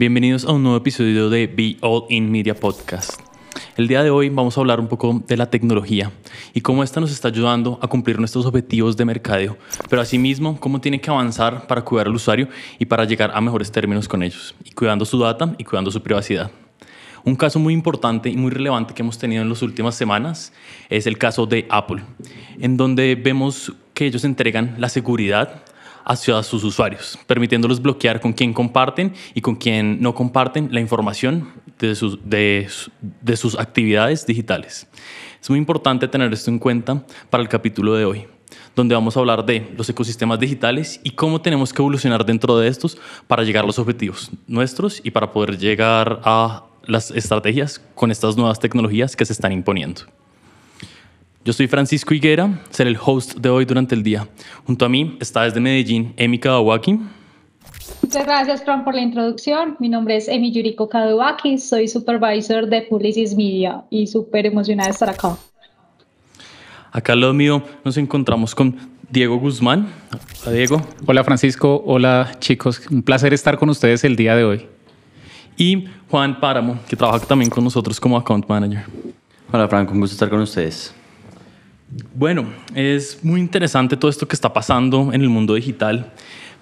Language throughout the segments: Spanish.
Bienvenidos a un nuevo episodio de Be All In Media Podcast. El día de hoy vamos a hablar un poco de la tecnología y cómo esta nos está ayudando a cumplir nuestros objetivos de mercadeo, pero asimismo cómo tiene que avanzar para cuidar al usuario y para llegar a mejores términos con ellos, y cuidando su data y cuidando su privacidad. Un caso muy importante y muy relevante que hemos tenido en las últimas semanas es el caso de Apple, en donde vemos que ellos entregan la seguridad hacia sus usuarios, permitiéndolos bloquear con quién comparten y con quién no comparten la información de sus, de, de sus actividades digitales. Es muy importante tener esto en cuenta para el capítulo de hoy, donde vamos a hablar de los ecosistemas digitales y cómo tenemos que evolucionar dentro de estos para llegar a los objetivos nuestros y para poder llegar a las estrategias con estas nuevas tecnologías que se están imponiendo. Yo soy Francisco Higuera, seré el host de hoy durante el día. Junto a mí está desde Medellín Emi Kadawaki. Muchas gracias, Fran, por la introducción. Mi nombre es Emi Yuriko Kadawaki, soy supervisor de Publicis Media y súper emocionada de estar acá. Acá al lado mío nos encontramos con Diego Guzmán. Hola, Diego. Hola, Francisco. Hola, chicos. Un placer estar con ustedes el día de hoy. Y Juan Páramo, que trabaja también con nosotros como account manager. Hola, Franco. Un gusto estar con ustedes. Bueno, es muy interesante todo esto que está pasando en el mundo digital,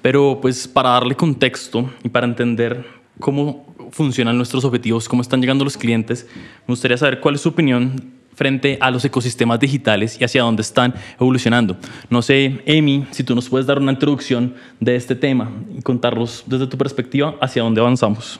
pero pues para darle contexto y para entender cómo funcionan nuestros objetivos, cómo están llegando los clientes, me gustaría saber cuál es su opinión frente a los ecosistemas digitales y hacia dónde están evolucionando. No sé, Emi, si tú nos puedes dar una introducción de este tema y contarnos desde tu perspectiva hacia dónde avanzamos.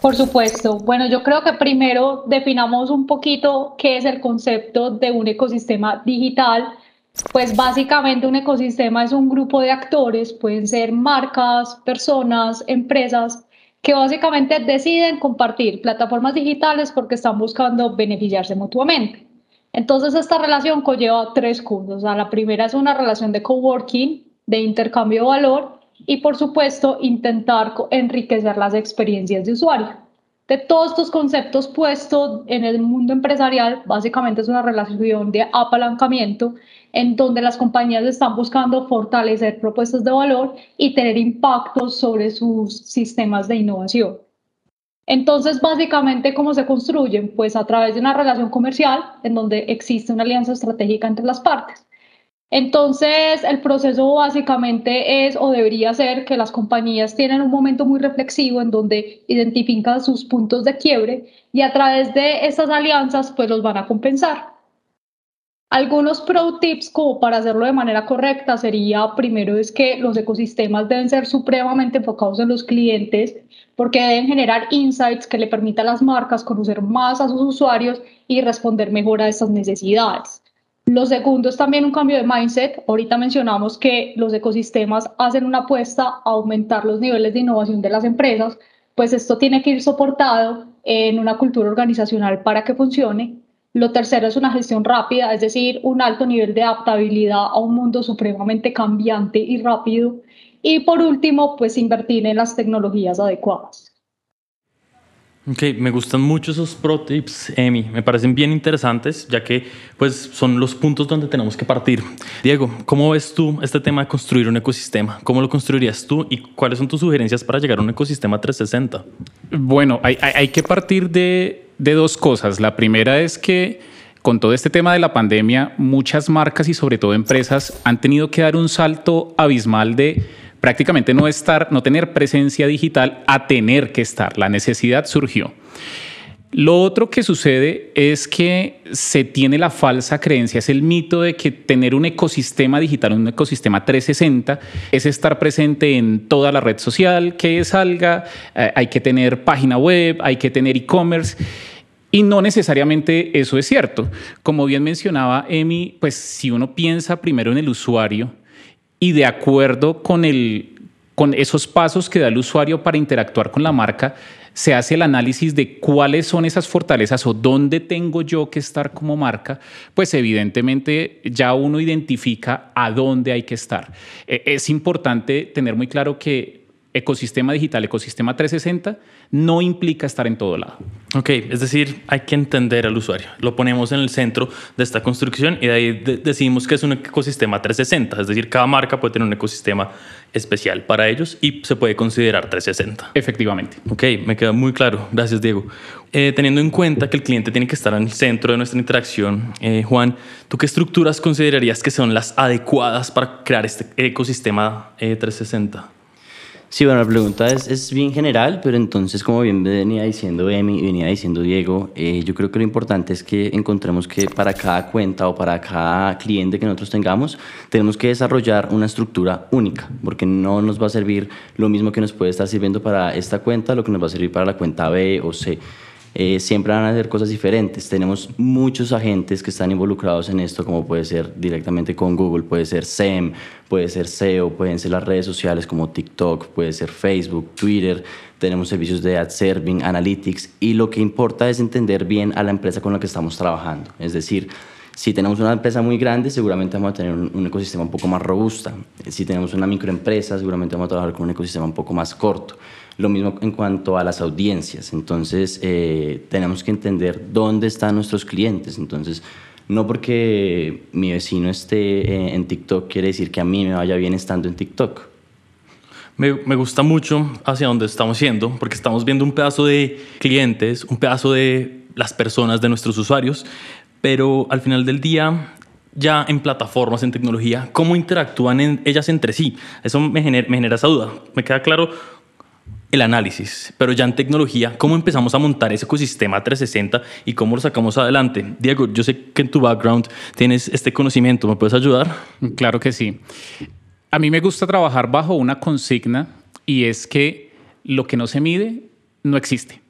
Por supuesto. Bueno, yo creo que primero definamos un poquito qué es el concepto de un ecosistema digital. Pues básicamente un ecosistema es un grupo de actores, pueden ser marcas, personas, empresas, que básicamente deciden compartir plataformas digitales porque están buscando beneficiarse mutuamente. Entonces esta relación conlleva tres cosas. la primera es una relación de coworking, de intercambio de valor, y por supuesto intentar enriquecer las experiencias de usuario. De todos estos conceptos puestos en el mundo empresarial, básicamente es una relación de apalancamiento en donde las compañías están buscando fortalecer propuestas de valor y tener impactos sobre sus sistemas de innovación. Entonces, básicamente, ¿cómo se construyen? Pues a través de una relación comercial en donde existe una alianza estratégica entre las partes. Entonces, el proceso básicamente es o debería ser que las compañías tienen un momento muy reflexivo en donde identifican sus puntos de quiebre y a través de estas alianzas pues los van a compensar. Algunos pro tips como para hacerlo de manera correcta sería primero es que los ecosistemas deben ser supremamente enfocados en los clientes porque deben generar insights que le permitan a las marcas conocer más a sus usuarios y responder mejor a estas necesidades. Lo segundo es también un cambio de mindset. Ahorita mencionamos que los ecosistemas hacen una apuesta a aumentar los niveles de innovación de las empresas, pues esto tiene que ir soportado en una cultura organizacional para que funcione. Lo tercero es una gestión rápida, es decir, un alto nivel de adaptabilidad a un mundo supremamente cambiante y rápido. Y por último, pues invertir en las tecnologías adecuadas. Ok, me gustan mucho esos pro tips, Emi. Me parecen bien interesantes, ya que pues, son los puntos donde tenemos que partir. Diego, ¿cómo ves tú este tema de construir un ecosistema? ¿Cómo lo construirías tú y cuáles son tus sugerencias para llegar a un ecosistema 360? Bueno, hay, que partir de dos cosas. La primera es que con todo este tema de la pandemia, muchas marcas y sobre todo empresas han tenido que dar un salto abismal de prácticamente no estar, no tener presencia digital a tener que estar. La necesidad surgió. Lo otro que sucede es que se tiene la falsa creencia, es el mito de que tener un ecosistema digital, un ecosistema 360, es estar presente en toda la red social que salga, eh, hay que tener página web, hay que tener e-commerce. Y no necesariamente eso es cierto. Como bien mencionaba Emi, pues si uno piensa primero en el usuario, y de acuerdo con, el, con esos pasos que da el usuario para interactuar con la marca, se hace el análisis de cuáles son esas fortalezas o dónde tengo yo que estar como marca, pues evidentemente ya uno identifica a dónde hay que estar. E, es importante tener muy claro que ecosistema digital, ecosistema 360, no implica estar en todo lado. Ok, es decir, hay que entender al usuario. Lo ponemos en el centro de esta construcción y de ahí decidimos que es un ecosistema 360. Es decir, cada marca puede tener un ecosistema especial para ellos y se puede considerar 360. Efectivamente. Ok, me queda muy claro. Gracias, Diego. Eh, teniendo en cuenta que el cliente tiene que estar en el centro de nuestra interacción, eh, Juan, ¿tú qué estructuras considerarías que son las adecuadas para crear este ecosistema 360? Sí, bueno, la pregunta es, es, bien general, pero entonces, como bien venía diciendo Emi venía diciendo Diego, eh, yo creo que lo importante es que encontremos que para cada cuenta o para cada cliente que nosotros tengamos, tenemos que desarrollar una estructura única, porque no nos va a servir lo mismo que nos puede estar sirviendo para esta cuenta, lo que nos va a servir para la cuenta B o C. Eh, siempre van a hacer cosas diferentes. Tenemos muchos agentes que están involucrados en esto, como puede ser directamente con Google, puede ser SEM, puede ser SEO, pueden ser las redes sociales como TikTok, puede ser Facebook, Twitter. Tenemos servicios de ad serving, analytics, y lo que importa es entender bien a la empresa con la que estamos trabajando. Es decir, si tenemos una empresa muy grande, seguramente vamos a tener un, ecosistema un poco más robusto. Si tenemos una microempresa, seguramente vamos a trabajar con un ecosistema un poco más corto. Lo mismo en cuanto a las audiencias. Entonces, eh, tenemos que entender dónde están nuestros clientes. Entonces, no porque mi vecino esté eh, en TikTok quiere decir que a mí me vaya bien estando en TikTok. Me, gusta mucho hacia dónde estamos yendo, porque estamos viendo un pedazo de clientes, un pedazo de las personas, de nuestros usuarios, pero al final del día, ya en plataformas, en tecnología, ¿cómo interactúan ellas entre sí? Eso me genera, me genera esa duda. Me queda claro el análisis, pero ya en tecnología, ¿cómo empezamos a montar ese ecosistema 360 y cómo lo sacamos adelante? Diego, yo sé que en tu background tienes este conocimiento, ¿me puedes ayudar? Claro que sí. A mí me gusta trabajar bajo una consigna y es que lo que no se mide no existe.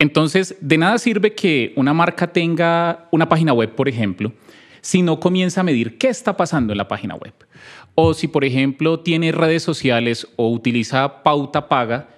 Entonces, de nada sirve que una marca tenga una página web, por ejemplo, si no comienza a medir qué está pasando en la página web. O si, por ejemplo, tiene redes sociales o utiliza pauta paga,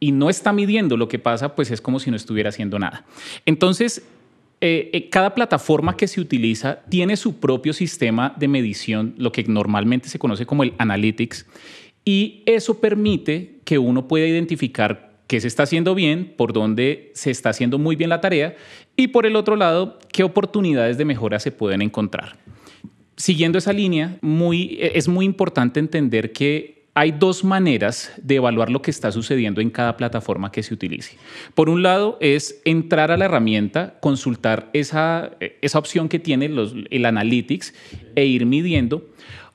y no está midiendo lo que pasa, pues es como si no estuviera haciendo nada. Entonces, eh, eh, cada plataforma que se utiliza tiene su propio sistema de medición, lo que normalmente se conoce como el analytics, y eso permite que uno pueda identificar qué se está haciendo bien, por dónde se está haciendo muy bien la tarea, y por el otro lado, qué oportunidades de mejora se pueden encontrar. Siguiendo esa línea, muy, es muy importante entender que hay dos maneras de evaluar lo que está sucediendo en cada plataforma que se utilice. Por un lado es entrar a la herramienta, consultar esa, esa opción que tiene el Analytics e ir midiendo.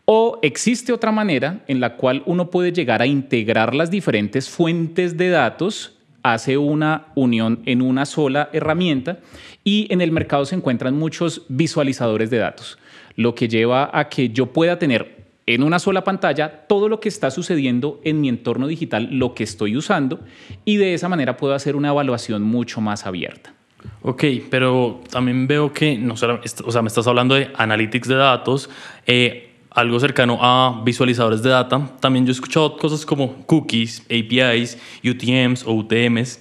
O existe otra manera en la cual uno puede llegar a integrar las diferentes fuentes de datos, hace una unión en una sola herramienta y en el mercado se encuentran muchos visualizadores de datos, lo que lleva a que yo pueda tener en una sola pantalla todo lo que está sucediendo en mi entorno digital, lo que estoy usando, y de esa manera puedo hacer una evaluación mucho más abierta. Ok, pero también veo que, no o sea, me estás hablando de analytics de datos, eh, algo cercano a visualizadores de data. También yo he escuchado cosas como cookies, APIs, UTMs o UTMs.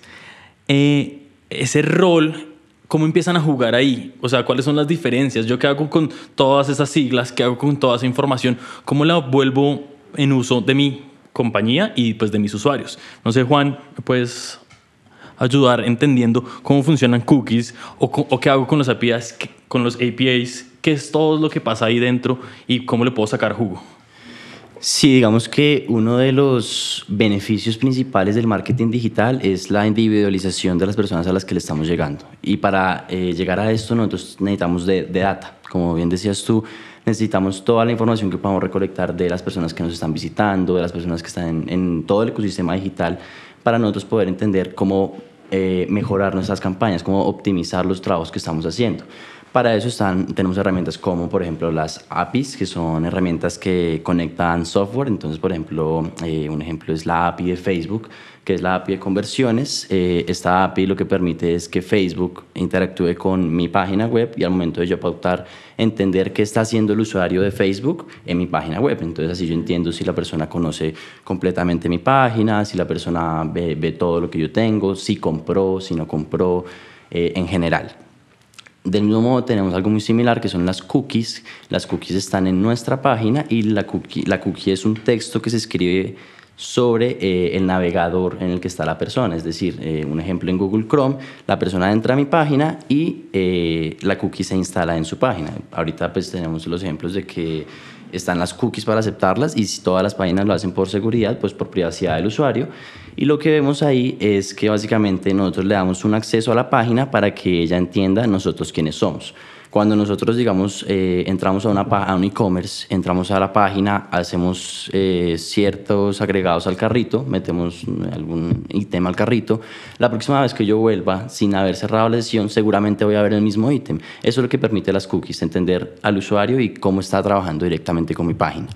Eh, ese rol ¿Cómo empiezan a jugar ahí? O sea, ¿cuáles son las diferencias? ¿Yo qué hago con todas esas siglas? ¿Qué hago con toda esa información? ¿Cómo la vuelvo en uso de mi compañía y pues de mis usuarios? No sé, Juan, ¿me puedes ayudar entendiendo cómo funcionan cookies o, qué hago con los APIs, con los APIs, qué es todo lo que pasa ahí dentro y cómo le puedo sacar jugo? Sí, digamos que uno de los beneficios principales del marketing digital es la individualización de las personas a las que le estamos llegando. Y para eh, llegar a esto nosotros necesitamos de, data. Como bien decías tú, necesitamos toda la información que podamos recolectar de las personas que nos están visitando, de las personas que están en, en todo el ecosistema digital, para nosotros poder entender cómo eh, mejorar nuestras campañas, cómo optimizar los trabajos que estamos haciendo. Para eso están, tenemos herramientas como, por ejemplo, las APIs, que son herramientas que conectan software. Entonces, por ejemplo, eh, un ejemplo es la API de Facebook, que es la API de conversiones. Eh, esta API lo que permite es que Facebook interactúe con mi página web y al momento de yo pautar, entender qué está haciendo el usuario de Facebook en mi página web. Entonces, así yo entiendo si la persona conoce completamente mi página, si la persona ve, todo lo que yo tengo, si compró, si no compró, eh, en general. Del mismo modo tenemos algo muy similar que son las cookies. Las cookies están en nuestra página y la cookie, es un texto que se escribe sobre eh, el navegador en el que está la persona. Es decir, eh, un ejemplo en Google Chrome, la persona entra a mi página y eh, la cookie se instala en su página. Ahorita pues tenemos los ejemplos de que están las cookies para aceptarlas y si todas las páginas lo hacen por seguridad, pues por privacidad del usuario. Y lo que vemos ahí es que básicamente nosotros le damos un acceso a la página para que ella entienda nosotros quiénes somos. Cuando nosotros, digamos, eh, entramos a, un e-commerce, entramos a la página, hacemos eh, ciertos agregados al carrito, metemos algún ítem al carrito, la próxima vez que yo vuelva sin haber cerrado la sesión, seguramente voy a ver el mismo ítem. Eso es lo que permite las cookies, entender al usuario y cómo está trabajando directamente con mi página.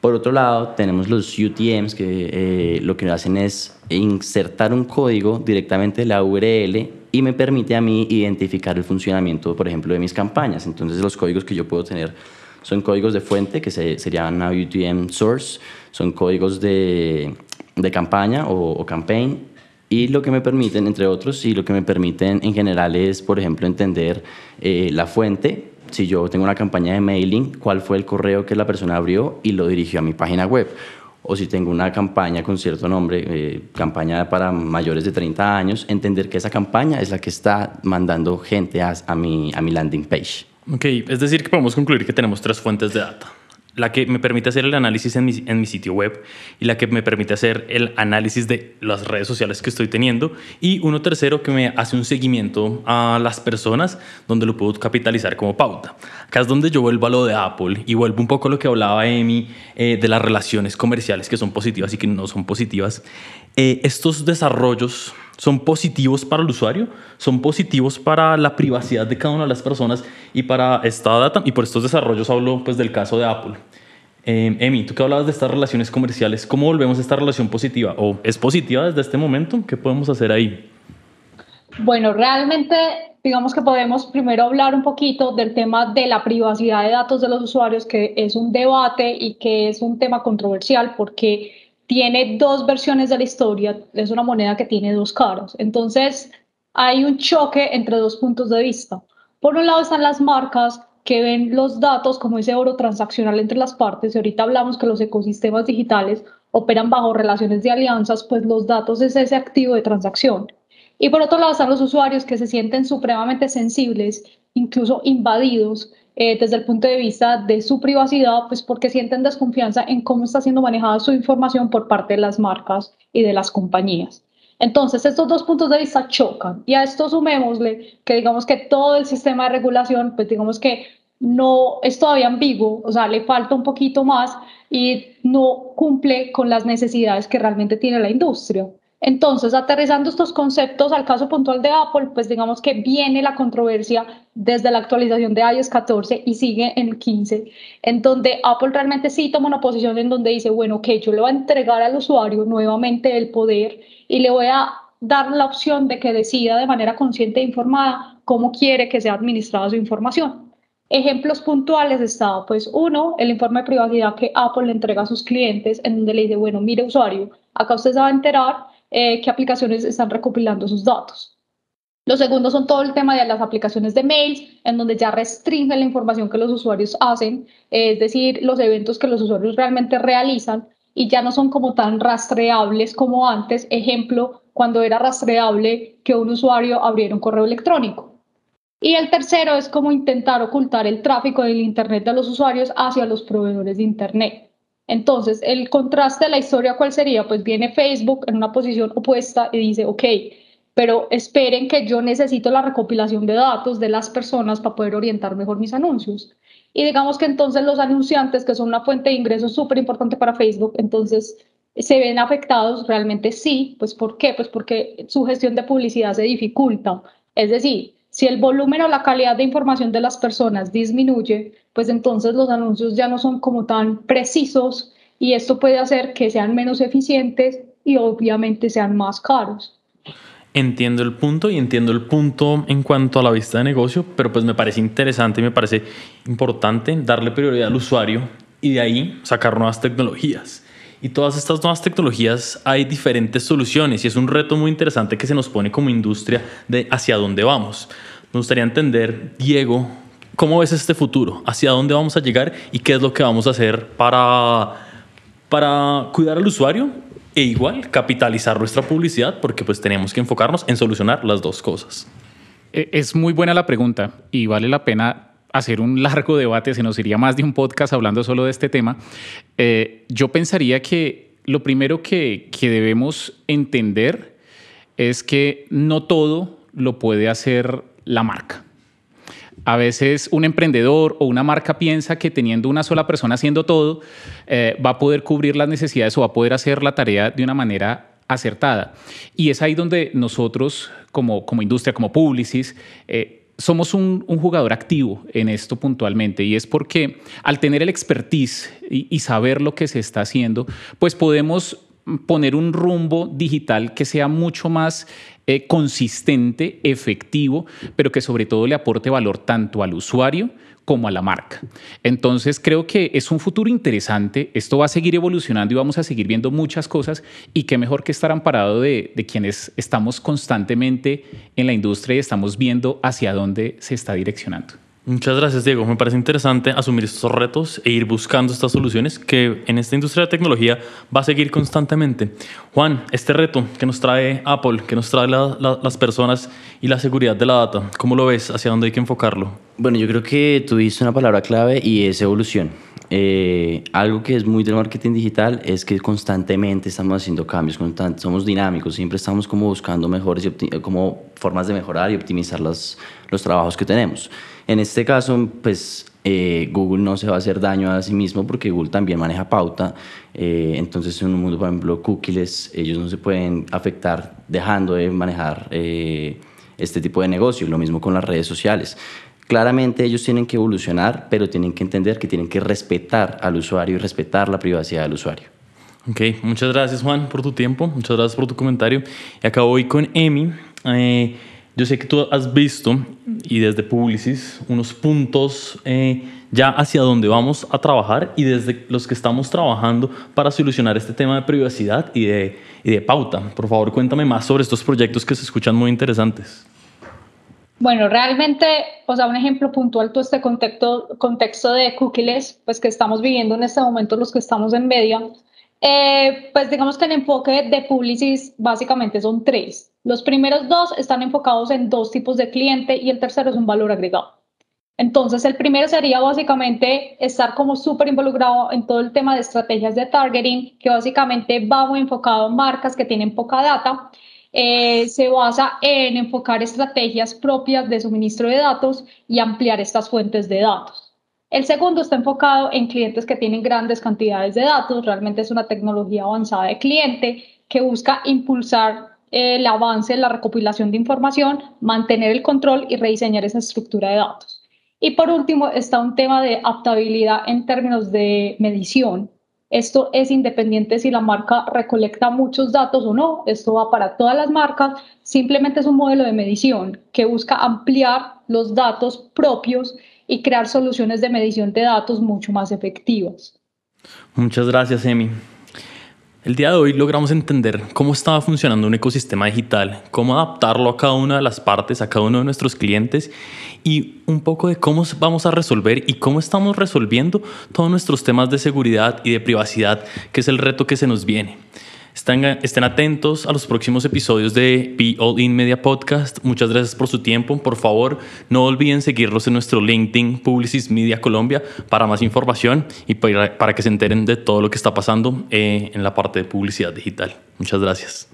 Por otro lado, tenemos los UTMs que eh, lo que hacen es insertar un código directamente de la URL y me permite a mí identificar el funcionamiento, por ejemplo, de mis campañas. Entonces, los códigos que yo puedo tener son códigos de fuente, que se, serían UTM source, son códigos de, de campaña o, o campaign, y lo que me permiten, entre otros, y lo que me permiten en general es, por ejemplo, entender eh, la fuente, si yo tengo una campaña de mailing, cuál fue el correo que la persona abrió y lo dirigió a mi página web. O si tengo una campaña con cierto nombre, eh, campaña para mayores de 30 años, entender que esa campaña es la que está mandando gente a, mi landing page. Ok, es decir que podemos concluir que tenemos tres fuentes de data la que me permite hacer el análisis en mi, en mi, sitio web y la que me permite hacer el análisis de las redes sociales que estoy teniendo y uno tercero que me hace un seguimiento a las personas donde lo puedo capitalizar como pauta. Acá es donde yo vuelvo a lo de Apple y vuelvo un poco a lo que hablaba Emi eh, de las relaciones comerciales que son positivas y que no son positivas. Eh, estos desarrollos son positivos para el usuario, son positivos para la privacidad de cada una de las personas y para esta data. Y por estos desarrollos hablo pues del caso de Apple. Eh, Emi, tú que hablabas de estas relaciones comerciales, ¿cómo volvemos a esta relación positiva? ¿O es positiva desde este momento? ¿Qué podemos hacer ahí? Bueno, realmente digamos que podemos primero hablar un poquito del tema de la privacidad de datos de los usuarios, que es un debate y que es un tema controversial porque tiene dos versiones de la historia, es una moneda que tiene dos caras. Entonces, hay un choque entre dos puntos de vista. Por un lado están las marcas que ven los datos como ese oro transaccional entre las partes, y ahorita hablamos que los ecosistemas digitales operan bajo relaciones de alianzas, pues los datos es ese activo de transacción. Y por otro lado están los usuarios que se sienten supremamente sensibles, incluso invadidos eh, desde el punto de vista de su privacidad, pues porque sienten desconfianza en cómo está siendo manejada su información por parte de las marcas y de las compañías. Entonces, estos dos puntos de vista chocan y a esto sumémosle que digamos que todo el sistema de regulación, pues digamos que no es todavía ambiguo, o sea, le falta un poquito más y no cumple con las necesidades que realmente tiene la industria. Entonces, aterrizando estos conceptos al caso puntual de Apple, pues digamos que viene la controversia desde la actualización de iOS 14 y sigue en 15, en donde Apple realmente sí toma una posición en donde dice, bueno, que yo le voy a entregar al usuario nuevamente el poder y le voy a dar la opción de que decida de manera consciente e informada cómo quiere que sea administrada su información. Ejemplos puntuales está, pues, uno, el informe de privacidad que Apple le entrega a sus clientes, en donde le dice, bueno, mire usuario, acá usted se va a enterar eh, qué aplicaciones están recopilando sus datos. Los segundos son todo el tema de las aplicaciones de mails, en donde ya restringen la información que los usuarios hacen, es decir, los eventos que los usuarios realmente realizan y ya no son como tan rastreables como antes. Ejemplo, cuando era rastreable que un usuario abriera un correo electrónico. Y el tercero es como intentar ocultar el tráfico del Internet de los usuarios hacia los proveedores de Internet. Entonces, el contraste de la historia, ¿cuál sería? Pues viene Facebook en una posición opuesta y dice, ok, pero esperen que yo necesito la recopilación de datos de las personas para poder orientar mejor mis anuncios. Y digamos que entonces los anunciantes, que son una fuente de ingresos súper importante para Facebook, entonces se ven afectados, realmente sí, pues ¿por qué? Pues porque su gestión de publicidad se dificulta. Es decir, si el volumen o la calidad de información de las personas disminuye, pues entonces los anuncios ya no son como tan precisos y esto puede hacer que sean menos eficientes y obviamente sean más caros. Entiendo el punto y entiendo el punto en cuanto a la vista de negocio, pero pues me parece interesante y me parece importante darle prioridad al usuario y de ahí sacar nuevas tecnologías. Y todas estas nuevas tecnologías hay diferentes soluciones y es un reto muy interesante que se nos pone como industria de hacia dónde vamos. Me gustaría entender, Diego, ¿cómo ves este futuro? ¿Hacia dónde vamos a llegar y qué es lo que vamos a hacer para para cuidar al usuario e igual capitalizar nuestra publicidad porque pues tenemos que enfocarnos en solucionar las dos cosas. E, es muy buena la pregunta y vale la pena hacer un largo debate, se nos iría más de un podcast hablando solo de este tema. Eh, yo pensaría que lo primero que, que debemos entender es que no todo lo puede hacer la marca. A veces un emprendedor o una marca piensa que teniendo una sola persona haciendo todo, eh, va a poder cubrir las necesidades o va a poder hacer la tarea de una manera acertada. Y es ahí donde nosotros, como, como industria, como Publicis, eh, somos un, jugador activo en esto puntualmente y es porque al tener el expertise y, saber lo que se está haciendo, pues podemos poner un rumbo digital que sea mucho más eh, consistente, efectivo, pero que sobre todo le aporte valor tanto al usuario como a la marca. Entonces creo que es un futuro interesante, esto va a seguir evolucionando y vamos a seguir viendo muchas cosas y qué mejor que estar amparado de, de quienes estamos constantemente en la industria y estamos viendo hacia dónde se está direccionando. Muchas gracias, Diego. Me parece interesante asumir estos retos e ir buscando estas soluciones que en esta industria de tecnología va a seguir constantemente. Juan, este reto que nos trae Apple, que nos trae las personas y la seguridad de la data, ¿cómo lo ves? ¿Hacia dónde hay que enfocarlo? Bueno, yo creo que tú dices una palabra clave y es evolución. Eh, algo que es muy del marketing digital es que constantemente estamos haciendo cambios, somos dinámicos, siempre estamos como buscando mejores como formas de mejorar y optimizar los, los trabajos que tenemos. En este caso, pues eh, Google no se va a hacer daño a sí mismo porque Google también maneja pauta. Eh, entonces, en un mundo, por ejemplo, cookies, ellos no se pueden afectar dejando de manejar eh, este tipo de negocio. Lo mismo con las redes sociales. Claramente ellos tienen que evolucionar, pero tienen que entender que tienen que respetar al usuario y respetar la privacidad del usuario. Ok, muchas gracias Juan por tu tiempo, muchas gracias por tu comentario. Y acabo hoy con Emi. Yo sé que tú has visto, y desde Publicis, unos puntos eh, ya hacia dónde vamos a trabajar y desde los que estamos trabajando para solucionar este tema de privacidad y de, y de pauta. Por favor, cuéntame más sobre estos proyectos que se escuchan muy interesantes. Bueno, realmente, o sea, un ejemplo puntual, todo este contexto, contexto de cookies, pues que estamos viviendo en este momento los que estamos en media, eh, pues digamos que el enfoque de Publicis básicamente son tres. Los primeros dos están enfocados en dos tipos de cliente y el tercero es un valor agregado. Entonces, el primero sería básicamente estar como súper involucrado en todo el tema de estrategias de targeting, que básicamente va muy enfocado en marcas que tienen poca data. Eh, se basa en enfocar estrategias propias de suministro de datos y ampliar estas fuentes de datos. El segundo está enfocado en clientes que tienen grandes cantidades de datos. Realmente es una tecnología avanzada de cliente que busca impulsar el avance, la recopilación de información, mantener el control y rediseñar esa estructura de datos. Y por último está un tema de adaptabilidad en términos de medición. Esto es independiente si la marca recolecta muchos datos o no. Esto va para todas las marcas. Simplemente es un modelo de medición que busca ampliar los datos propios y crear soluciones de medición de datos mucho más efectivas. Muchas gracias, Emi. El día de hoy logramos entender cómo estaba funcionando un ecosistema digital, cómo adaptarlo a cada una de las partes, a cada uno de nuestros clientes y un poco de cómo vamos a resolver y cómo estamos resolviendo todos nuestros temas de seguridad y de privacidad, que es el reto que se nos viene. Estén, atentos a los próximos episodios de Be All In Media Podcast. Muchas gracias por su tiempo. Por favor, no olviden seguirlos en nuestro LinkedIn Publicis Media Colombia para más información y para, que se enteren de todo lo que está pasando eh, en la parte de publicidad digital. Muchas gracias.